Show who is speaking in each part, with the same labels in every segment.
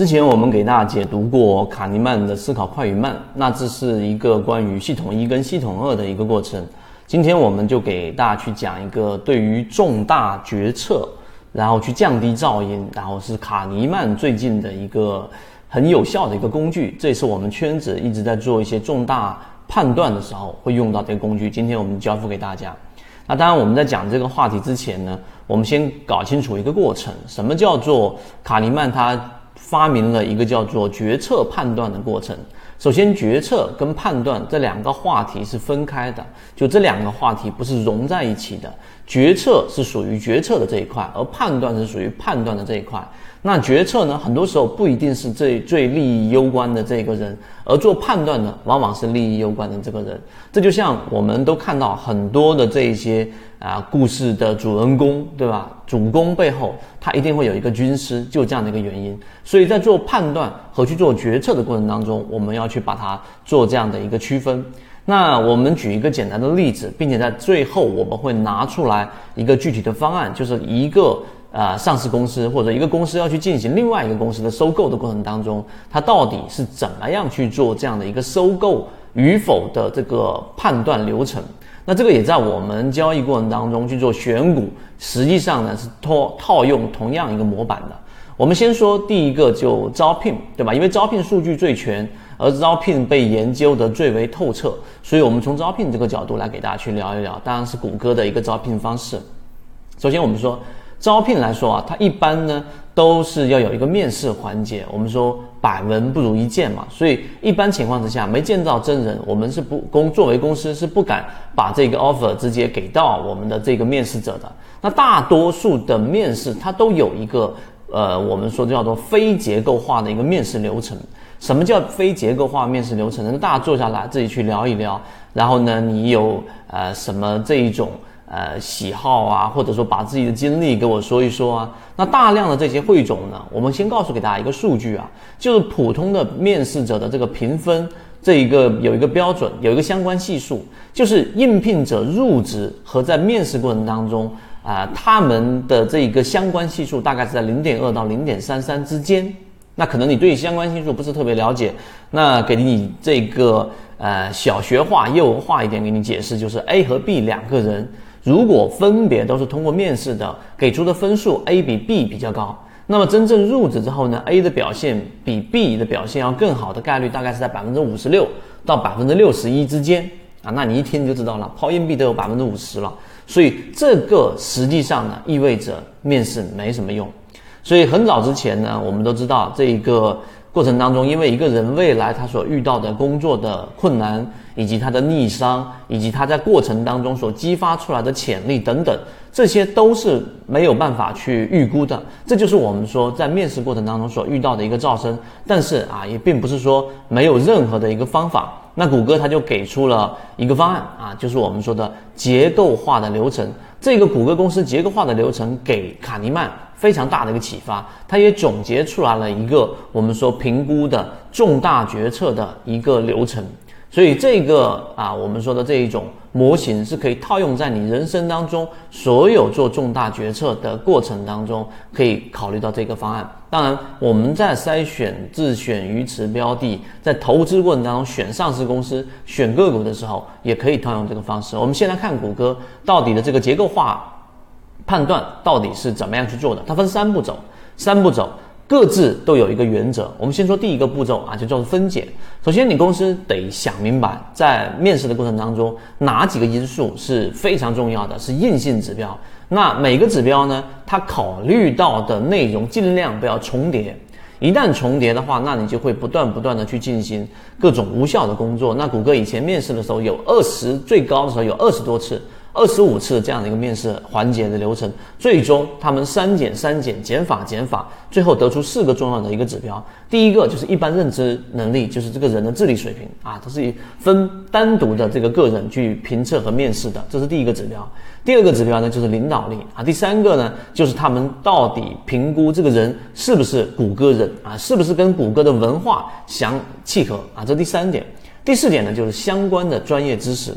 Speaker 1: 之前我们给大家解读过卡尼曼的思考快与慢，那这是一个关于系统一跟系统二的一个过程。今天我们就给大家去讲一个对于重大决策，然后去降低噪音，然后是卡尼曼最近的一个很有效的一个工具。这也是我们圈子一直在做一些重大判断的时候会用到这个工具。今天我们交付给大家。那当然我们在讲这个话题之前呢，我们先搞清楚一个过程，什么叫做卡尼曼他发明了一个叫做决策判断的过程。首先，决策跟判断这两个话题是分开的，就这两个话题不是融在一起的。决策是属于决策的这一块，而判断是属于判断的这一块。那决策呢，很多时候不一定是最最利益攸关的这个人，而做判断的，往往是利益攸关的这个人。这就像我们都看到很多的这些啊故事的主人公，对吧？主公背后他一定会有一个军师，就这样的一个原因。所以在做判断和去做决策的过程当中，我们要去把它做这样的一个区分。那我们举一个简单的例子，并且在最后我们会拿出来一个具体的方案，就是一个。啊，上市公司或者一个公司要去进行另外一个公司的收购的过程当中，它到底是怎么样去做这样的一个收购与否的这个判断流程？那这个也在我们交易过程当中去做选股，实际上呢是套套用同样一个模板的。我们先说第一个就招聘，对吧？因为招聘数据最全，而招聘被研究的最为透彻，所以我们从招聘这个角度来给大家去聊一聊，当然是谷歌的一个招聘方式。首先我们说。招聘来说啊，它一般呢都是要有一个面试环节。我们说百闻不如一见嘛，所以一般情况之下没见到真人，我们是不公作为公司是不敢把这个 offer 直接给到我们的这个面试者的。那大多数的面试它都有一个呃，我们说叫做非结构化的一个面试流程。什么叫非结构化面试流程呢？大家坐下来自己去聊一聊，然后呢，你有呃什么这一种。呃，喜好啊，或者说把自己的经历给我说一说啊。那大量的这些汇总呢，我们先告诉给大家一个数据啊，就是普通的面试者的这个评分，这一个有一个标准，有一个相关系数，就是应聘者入职和在面试过程当中啊，他们的这一个相关系数大概是在零点二到零点三三之间。那可能你对相关系数不是特别了解，那给你这个呃小学化、幼儿化一点给你解释，就是 A 和 B 两个人。如果分别都是通过面试的，给出的分数 A 比 B 比较高，那么真正入职之后呢，A 的表现比 B 的表现要更好的概率大概是在百分之五十六到百分之六十一之间啊，那你一听就知道了，抛硬币都有百分之五十了，所以这个实际上呢意味着面试没什么用，所以很早之前呢，我们都知道这一个。过程当中，因为一个人未来他所遇到的工作的困难，以及他的逆商，以及他在过程当中所激发出来的潜力等等，这些都是没有办法去预估的。这就是我们说在面试过程当中所遇到的一个噪声。但是啊，也并不是说没有任何的一个方法。那谷歌他就给出了一个方案啊，就是我们说的结构化的流程。这个谷歌公司结构化的流程给卡尼曼。非常大的一个启发，他也总结出来了一个我们说评估的重大决策的一个流程，所以这个啊，我们说的这一种模型是可以套用在你人生当中所有做重大决策的过程当中，可以考虑到这个方案。当然，我们在筛选自选鱼池标的，在投资过程当中选上市公司、选个股的时候，也可以套用这个方式。我们先来看谷歌到底的这个结构化。判断到底是怎么样去做的？它分三步走，三步走各自都有一个原则。我们先说第一个步骤啊，就叫做分解。首先，你公司得想明白，在面试的过程当中，哪几个因素是非常重要的，是硬性指标。那每个指标呢，它考虑到的内容尽量不要重叠。一旦重叠的话，那你就会不断不断的去进行各种无效的工作。那谷歌以前面试的时候，有二十最高的时候有二十多次。二十五次这样的一个面试环节的流程，最终他们删减、删减、减法、减法，最后得出四个重要的一个指标。第一个就是一般认知能力，就是这个人的智力水平啊，它是以分单独的这个个人去评测和面试的，这是第一个指标。第二个指标呢就是领导力啊，第三个呢就是他们到底评估这个人是不是谷歌人啊，是不是跟谷歌的文化相契合啊，这第三点。第四点呢就是相关的专业知识。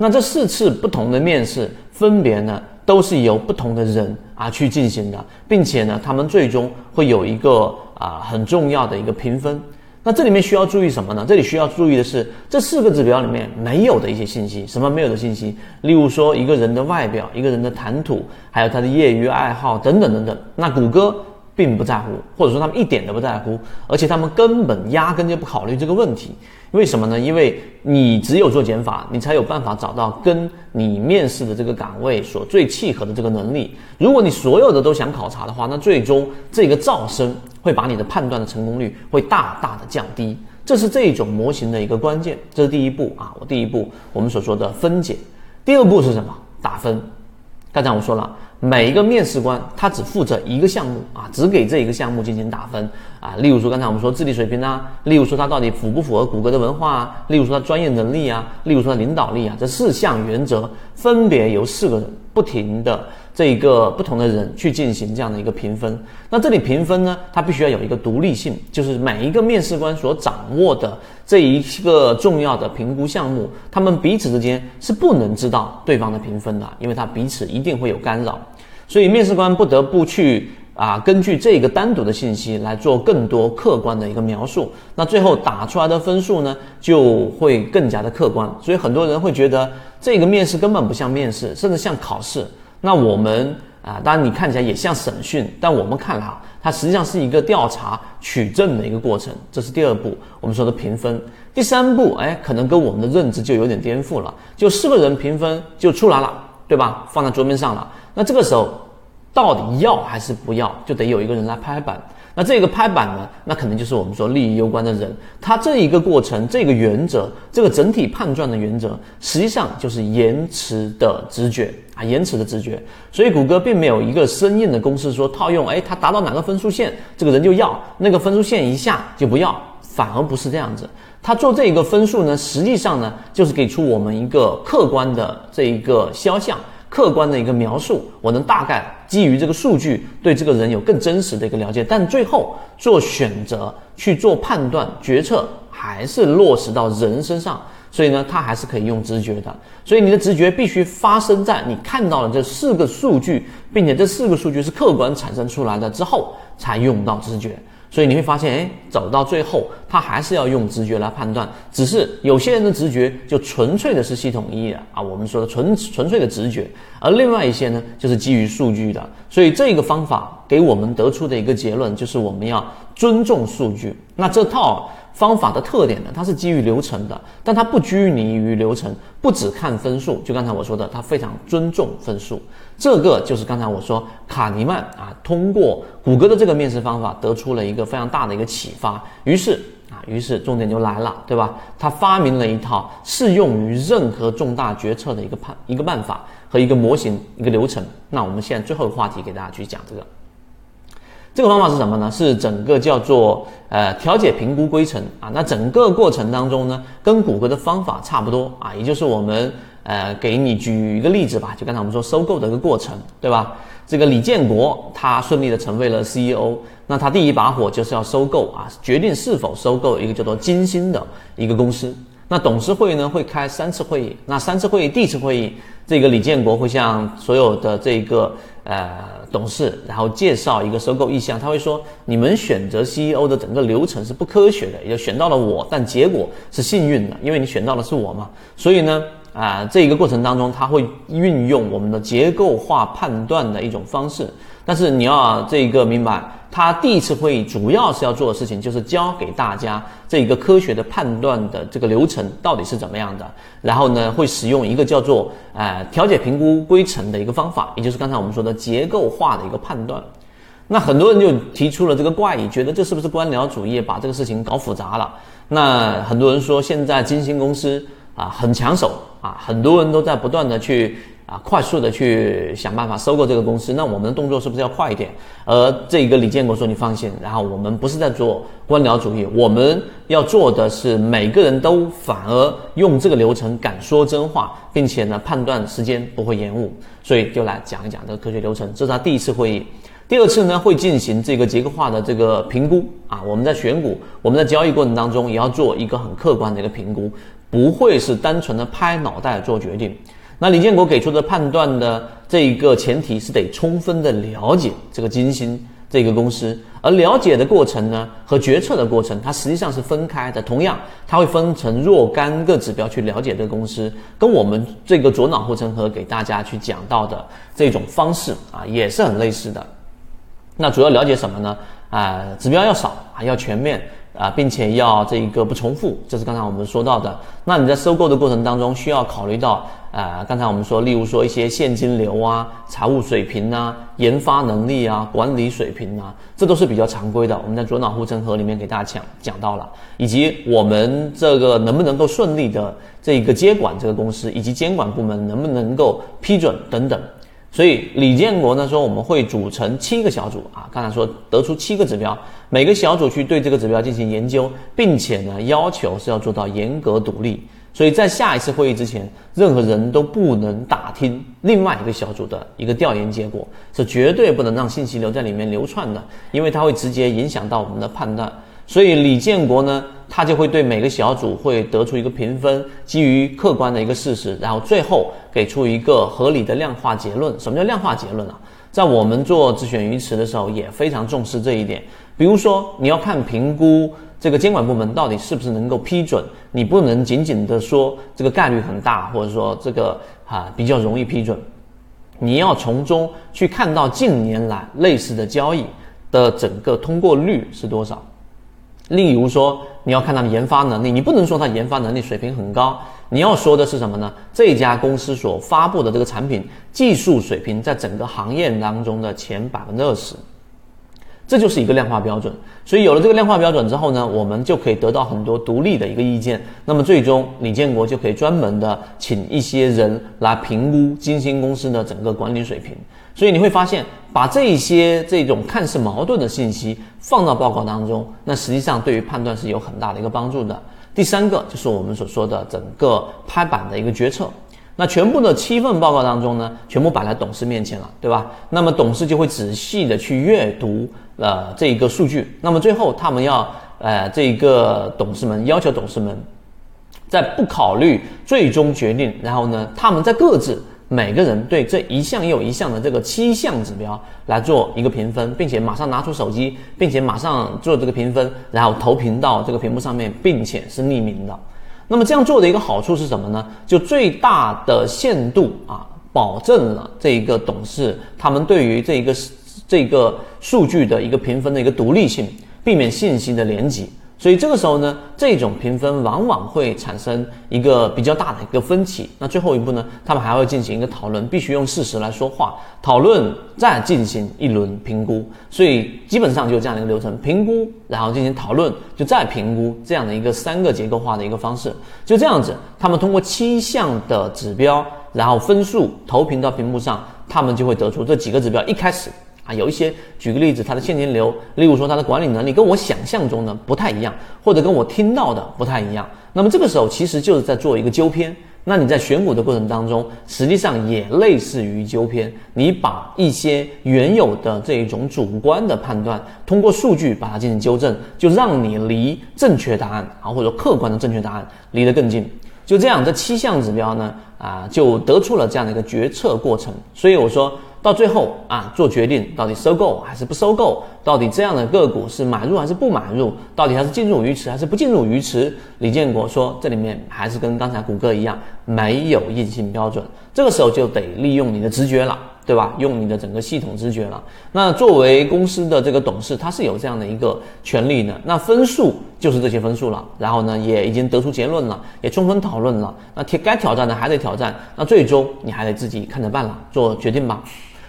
Speaker 1: 那这四次不同的面试，分别呢都是由不同的人啊去进行的，并且呢，他们最终会有一个啊很重要的一个评分。那这里面需要注意什么呢？这里需要注意的是这四个指标里面没有的一些信息，什么没有的信息？例如说一个人的外表、一个人的谈吐，还有他的业余爱好等等等等。那谷歌。并不在乎，或者说他们一点都不在乎，而且他们根本压根就不考虑这个问题。为什么呢？因为你只有做减法，你才有办法找到跟你面试的这个岗位所最契合的这个能力。如果你所有的都想考察的话，那最终这个噪声会把你的判断的成功率会大大的降低。这是这种模型的一个关键。这是第一步啊，我第一步我们所说的分解。第二步是什么？打分。刚才我说了。每一个面试官他只负责一个项目啊，只给这一个项目进行打分啊。例如说刚才我们说智力水平啊，例如说他到底符不符合谷歌的文化啊，例如说他专业能力啊，例如说他领导力啊，这四项原则分别由四个人不停的。这一个不同的人去进行这样的一个评分，那这里评分呢，它必须要有一个独立性，就是每一个面试官所掌握的这一个重要的评估项目，他们彼此之间是不能知道对方的评分的，因为他彼此一定会有干扰，所以面试官不得不去啊，根据这个单独的信息来做更多客观的一个描述，那最后打出来的分数呢，就会更加的客观，所以很多人会觉得这个面试根本不像面试，甚至像考试。那我们啊，当然你看起来也像审讯，但我们看来啊，它实际上是一个调查取证的一个过程。这是第二步，我们说的评分。第三步，哎，可能跟我们的认知就有点颠覆了。就四个人评分就出来了，对吧？放在桌面上了。那这个时候，到底要还是不要，就得有一个人来拍板。那这个拍板呢？那可能就是我们说利益攸关的人。他这一个过程，这个原则，这个整体判断的原则，实际上就是延迟的直觉啊，延迟的直觉。所以谷歌并没有一个生硬的公式说套用，哎，他达到哪个分数线，这个人就要；那个分数线一下就不要。反而不是这样子。他做这一个分数呢，实际上呢，就是给出我们一个客观的这一个肖像。客观的一个描述，我能大概基于这个数据对这个人有更真实的一个了解，但最后做选择去做判断决策，还是落实到人身上，所以呢，他还是可以用直觉的。所以你的直觉必须发生在你看到了这四个数据，并且这四个数据是客观产生出来的之后，才用到直觉。所以你会发现，哎，走到最后，他还是要用直觉来判断。只是有些人的直觉就纯粹的是系统一的啊，我们说的纯纯粹的直觉；而另外一些呢，就是基于数据的。所以这个方法给我们得出的一个结论就是，我们要尊重数据。那这套。方法的特点呢，它是基于流程的，但它不拘泥于流程，不只看分数。就刚才我说的，它非常尊重分数。这个就是刚才我说卡尼曼啊，通过谷歌的这个面试方法得出了一个非常大的一个启发。于是啊，于是重点就来了，对吧？他发明了一套适用于任何重大决策的一个判一个办法和一个模型一个流程。那我们现在最后的话题给大家去讲这个。这个方法是什么呢？是整个叫做呃调解评估规程啊。那整个过程当中呢，跟谷歌的方法差不多啊，也就是我们呃给你举一个例子吧，就刚才我们说收购的一个过程，对吧？这个李建国他顺利的成为了 CEO，那他第一把火就是要收购啊，决定是否收购一个叫做金星的一个公司。那董事会呢会开三次会议，那三次会议第一次会议，这个李建国会向所有的这个呃。董事，然后介绍一个收购意向，他会说：你们选择 CEO 的整个流程是不科学的，也就选到了我，但结果是幸运的，因为你选到的是我嘛。所以呢，啊，这一个过程当中，他会运用我们的结构化判断的一种方式。但是你要这个明白，他第一次会议主要是要做的事情就是教给大家这一个科学的判断的这个流程到底是怎么样的。然后呢，会使用一个叫做呃调解评估规程的一个方法，也就是刚才我们说的结构化的一个判断。那很多人就提出了这个怪异，觉得这是不是官僚主义把这个事情搞复杂了？那很多人说现在金星公司啊很抢手啊，很多人都在不断的去。啊，快速的去想办法收购这个公司，那我们的动作是不是要快一点？而这个李建国说：“你放心，然后我们不是在做官僚主义，我们要做的是每个人都反而用这个流程敢说真话，并且呢判断时间不会延误。所以就来讲一讲这个科学流程。这是他第一次会议，第二次呢会进行这个结构化的这个评估啊。我们在选股，我们在交易过程当中也要做一个很客观的一个评估，不会是单纯的拍脑袋做决定。”那李建国给出的判断的这一个前提是得充分的了解这个金星这个公司。而了解的过程呢，和决策的过程，它实际上是分开的。同样，它会分成若干个指标去了解这个公司，跟我们这个左脑护城河给大家去讲到的这种方式啊，也是很类似的。那主要了解什么呢？啊，指标要少啊，要全面。啊，并且要这一个不重复，这是刚才我们说到的。那你在收购的过程当中，需要考虑到，呃，刚才我们说，例如说一些现金流啊、财务水平啊、研发能力啊、管理水平啊，这都是比较常规的。我们在左脑护城河里面给大家讲讲到了，以及我们这个能不能够顺利的这一个接管这个公司，以及监管部门能不能够批准等等。所以李建国呢说我们会组成七个小组啊，刚才说得出七个指标，每个小组去对这个指标进行研究，并且呢要求是要做到严格独立。所以在下一次会议之前，任何人都不能打听另外一个小组的一个调研结果，是绝对不能让信息留在里面流窜的，因为它会直接影响到我们的判断。所以李建国呢。他就会对每个小组会得出一个评分，基于客观的一个事实，然后最后给出一个合理的量化结论。什么叫量化结论啊？在我们做自选鱼池的时候也非常重视这一点。比如说，你要看评估这个监管部门到底是不是能够批准，你不能仅仅的说这个概率很大，或者说这个啊比较容易批准，你要从中去看到近年来类似的交易的整个通过率是多少。例如说，你要看它的研发能力，你不能说它研发能力水平很高，你要说的是什么呢？这家公司所发布的这个产品技术水平在整个行业当中的前百分之二十，这就是一个量化标准。所以有了这个量化标准之后呢，我们就可以得到很多独立的一个意见。那么最终，李建国就可以专门的请一些人来评估金星公司的整个管理水平。所以你会发现，把这些这种看似矛盾的信息放到报告当中，那实际上对于判断是有很大的一个帮助的。第三个就是我们所说的整个拍板的一个决策。那全部的七份报告当中呢，全部摆在董事面前了，对吧？那么董事就会仔细的去阅读呃这一个数据。那么最后他们要呃这一个董事们要求董事们，在不考虑最终决定，然后呢，他们在各自。每个人对这一项又一项的这个七项指标来做一个评分，并且马上拿出手机，并且马上做这个评分，然后投屏到这个屏幕上面，并且是匿名的。那么这样做的一个好处是什么呢？就最大的限度啊，保证了这一个董事他们对于这一个这个数据的一个评分的一个独立性，避免信息的连接。所以这个时候呢，这种评分往往会产生一个比较大的一个分歧。那最后一步呢，他们还会进行一个讨论，必须用事实来说话，讨论再进行一轮评估。所以基本上就是这样的一个流程：评估，然后进行讨论，就再评估这样的一个三个结构化的一个方式。就这样子，他们通过七项的指标，然后分数投屏到屏幕上，他们就会得出这几个指标一开始。啊，有一些，举个例子，它的现金流，例如说它的管理能力跟我想象中的不太一样，或者跟我听到的不太一样。那么这个时候其实就是在做一个纠偏。那你在选股的过程当中，实际上也类似于纠偏。你把一些原有的这一种主观的判断，通过数据把它进行纠正，就让你离正确答案啊，或者客观的正确答案离得更近。就这样，这七项指标呢，啊，就得出了这样的一个决策过程。所以我说。到最后啊，做决定到底收购还是不收购，到底这样的个股是买入还是不买入，到底它是进入鱼池还是不进入鱼池？李建国说，这里面还是跟刚才谷歌一样，没有硬性标准。这个时候就得利用你的直觉了，对吧？用你的整个系统直觉了。那作为公司的这个董事，他是有这样的一个权利的。那分数就是这些分数了。然后呢，也已经得出结论了，也充分讨论了。那该挑战的还得挑战。那最终你还得自己看着办了，做决定吧。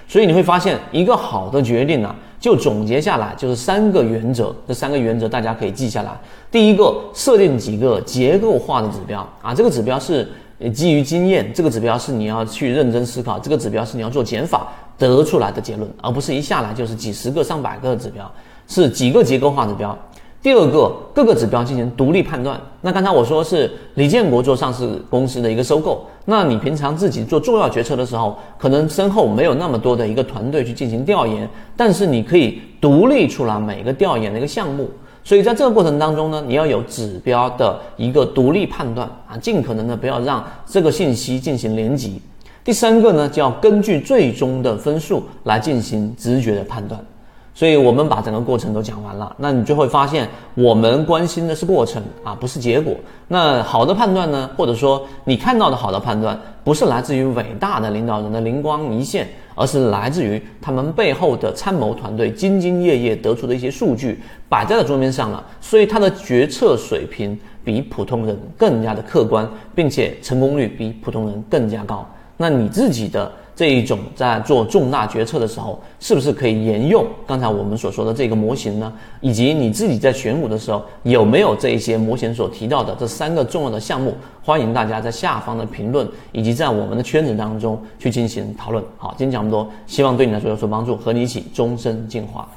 Speaker 1: 所以你会发现，一个好的决定呢，就总结下来就是三个原则。这三个原则大家可以记下来。第一个，设定几个结构化的指标啊，这个指标是基于经验，这个指标是你要去认真思考，这个指标是你要做减法得出来的结论，而不是一下来就是几十个、上百个指标，是几个结构化指标。第二个，各个指标进行独立判断。那刚才我说是李建国做上市公司的一个收购，那你平常自己做重要决策的时候，可能身后没有那么多的一个团队去进行调研，但是你可以独立出来每个调研的一个项目。所以在这个过程当中呢，你要有指标的一个独立判断啊，尽可能的不要让这个信息进行连接。第三个呢，就要根据最终的分数来进行直觉的判断。所以我们把整个过程都讲完了，那你就会发现，我们关心的是过程啊，不是结果。那好的判断呢，或者说你看到的好的判断，不是来自于伟大的领导人的灵光一现，而是来自于他们背后的参谋团队兢兢业业得出的一些数据摆在了桌面上了，所以他的决策水平比普通人更加的客观，并且成功率比普通人更加高。那你自己的。这一种在做重大决策的时候，是不是可以沿用刚才我们所说的这个模型呢？以及你自己在选股的时候，有没有这一些模型所提到的这三个重要的项目？欢迎大家在下方的评论，以及在我们的圈子当中去进行讨论。好，今天讲这么多，希望对你来说有所帮助，和你一起终身进化。